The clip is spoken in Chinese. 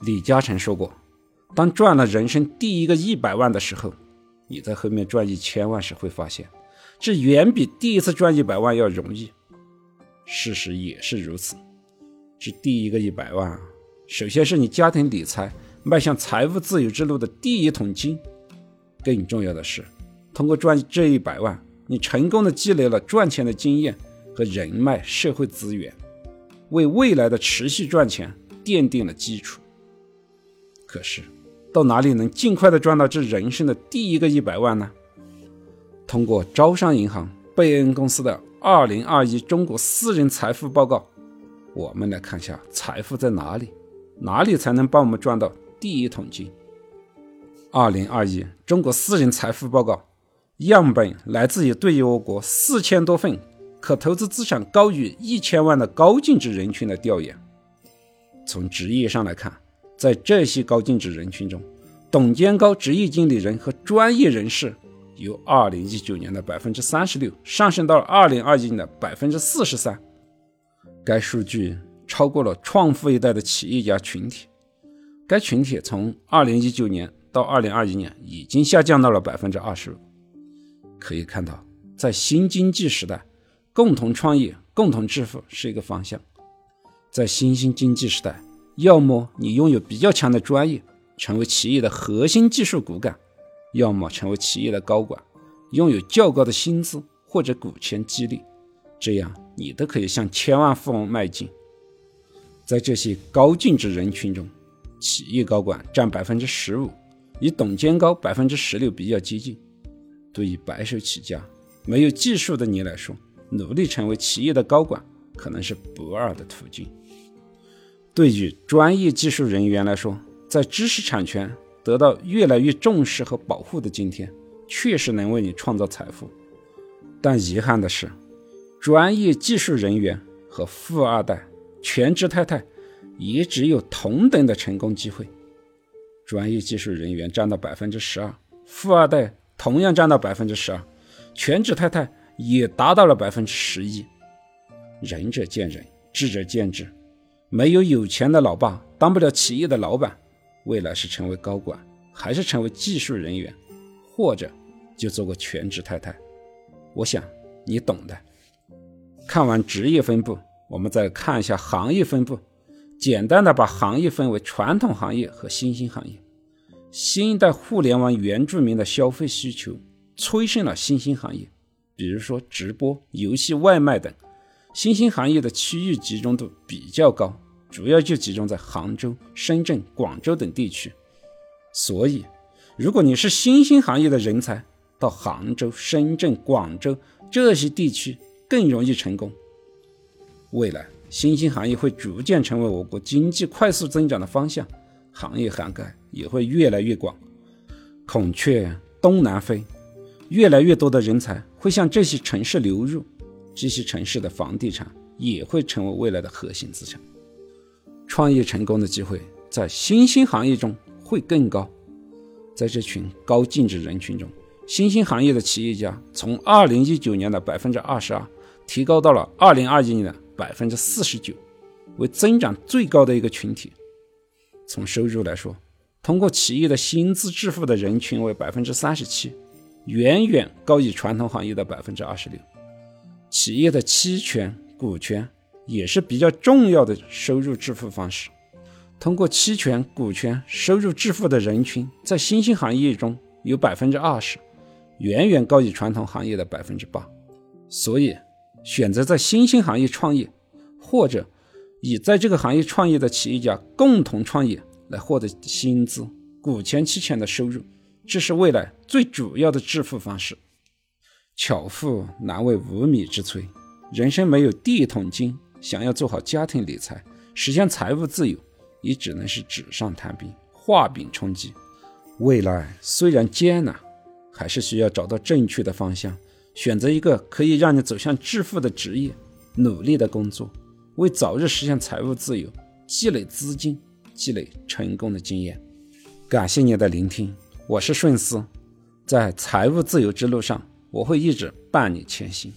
李嘉诚说过：“当赚了人生第一个一百万的时候，你在后面赚一千万时会发现，这远比第一次赚一百万要容易。”事实也是如此。这第一个一百万，首先是你家庭理财迈向财务自由之路的第一桶金。更重要的是，通过赚这一百万，你成功的积累了赚钱的经验和人脉、社会资源，为未来的持续赚钱奠定了基础。可是，到哪里能尽快的赚到这人生的第一个一百万呢？通过招商银行贝恩公司的《二零二一中国私人财富报告》，我们来看一下财富在哪里，哪里才能帮我们赚到第一桶金？二零二一中国私人财富报告样本来自于对于我国四千多份可投资资产高于一千万的高净值人群的调研。从职业上来看。在这些高净值人群中，董监高职业经理人和专业人士由2019年的百分之三十六上升到了2021年的百分之四十三。该数据超过了创富一代的企业家群体。该群体从2019年到2021年已经下降到了百分之二十五。可以看到，在新经济时代，共同创业、共同致富是一个方向。在新兴经济时代。要么你拥有比较强的专业，成为企业的核心技术骨干；要么成为企业的高管，拥有较高的薪资或者股权激励，这样你都可以向千万富翁迈进。在这些高净值人群中，企业高管占百分之十五，与董监高百分之十六比较接近。对于白手起家、没有技术的你来说，努力成为企业的高管可能是不二的途径。对于专业技术人员来说，在知识产权得到越来越重视和保护的今天，确实能为你创造财富。但遗憾的是，专业技术人员和富二代、全职太太也只有同等的成功机会。专业技术人员占到百分之十二，富二代同样占到百分之十二，全职太太也达到了百分之十一。仁者见仁，智者见智。没有有钱的老爸当不了企业的老板，未来是成为高管，还是成为技术人员，或者就做个全职太太？我想你懂的。看完职业分布，我们再看一下行业分布。简单的把行业分为传统行业和新兴行业。新一代互联网原住民的消费需求催生了新兴行业，比如说直播、游戏、外卖等。新兴行业的区域集中度比较高。主要就集中在杭州、深圳、广州等地区，所以，如果你是新兴行业的人才，到杭州、深圳、广州这些地区更容易成功。未来，新兴行业会逐渐成为我国经济快速增长的方向，行业涵盖也会越来越广。孔雀东南飞，越来越多的人才会向这些城市流入，这些城市的房地产也会成为未来的核心资产。创业成功的机会在新兴行业中会更高，在这群高净值人群中，新兴行业的企业家从二零一九年的百分之二十二提高到了二零二一年的百分之四十九，为增长最高的一个群体。从收入来说，通过企业的薪资致富的人群为百分之三十七，远远高于传统行业的百分之二十六。企业的期权、股权。也是比较重要的收入致富方式。通过期权、股权收入致富的人群，在新兴行业中有百分之二十，远远高于传统行业的百分之八。所以，选择在新兴行业创业，或者以在这个行业创业的企业家共同创业来获得薪资、股权、期权的收入，这是未来最主要的致富方式。巧妇难为无米之炊，人生没有第一桶金。想要做好家庭理财，实现财务自由，也只能是纸上谈兵、画饼充饥。未来虽然艰难，还是需要找到正确的方向，选择一个可以让你走向致富的职业，努力的工作，为早日实现财务自由积累资金，积累成功的经验。感谢你的聆听，我是顺思，在财务自由之路上，我会一直伴你前行。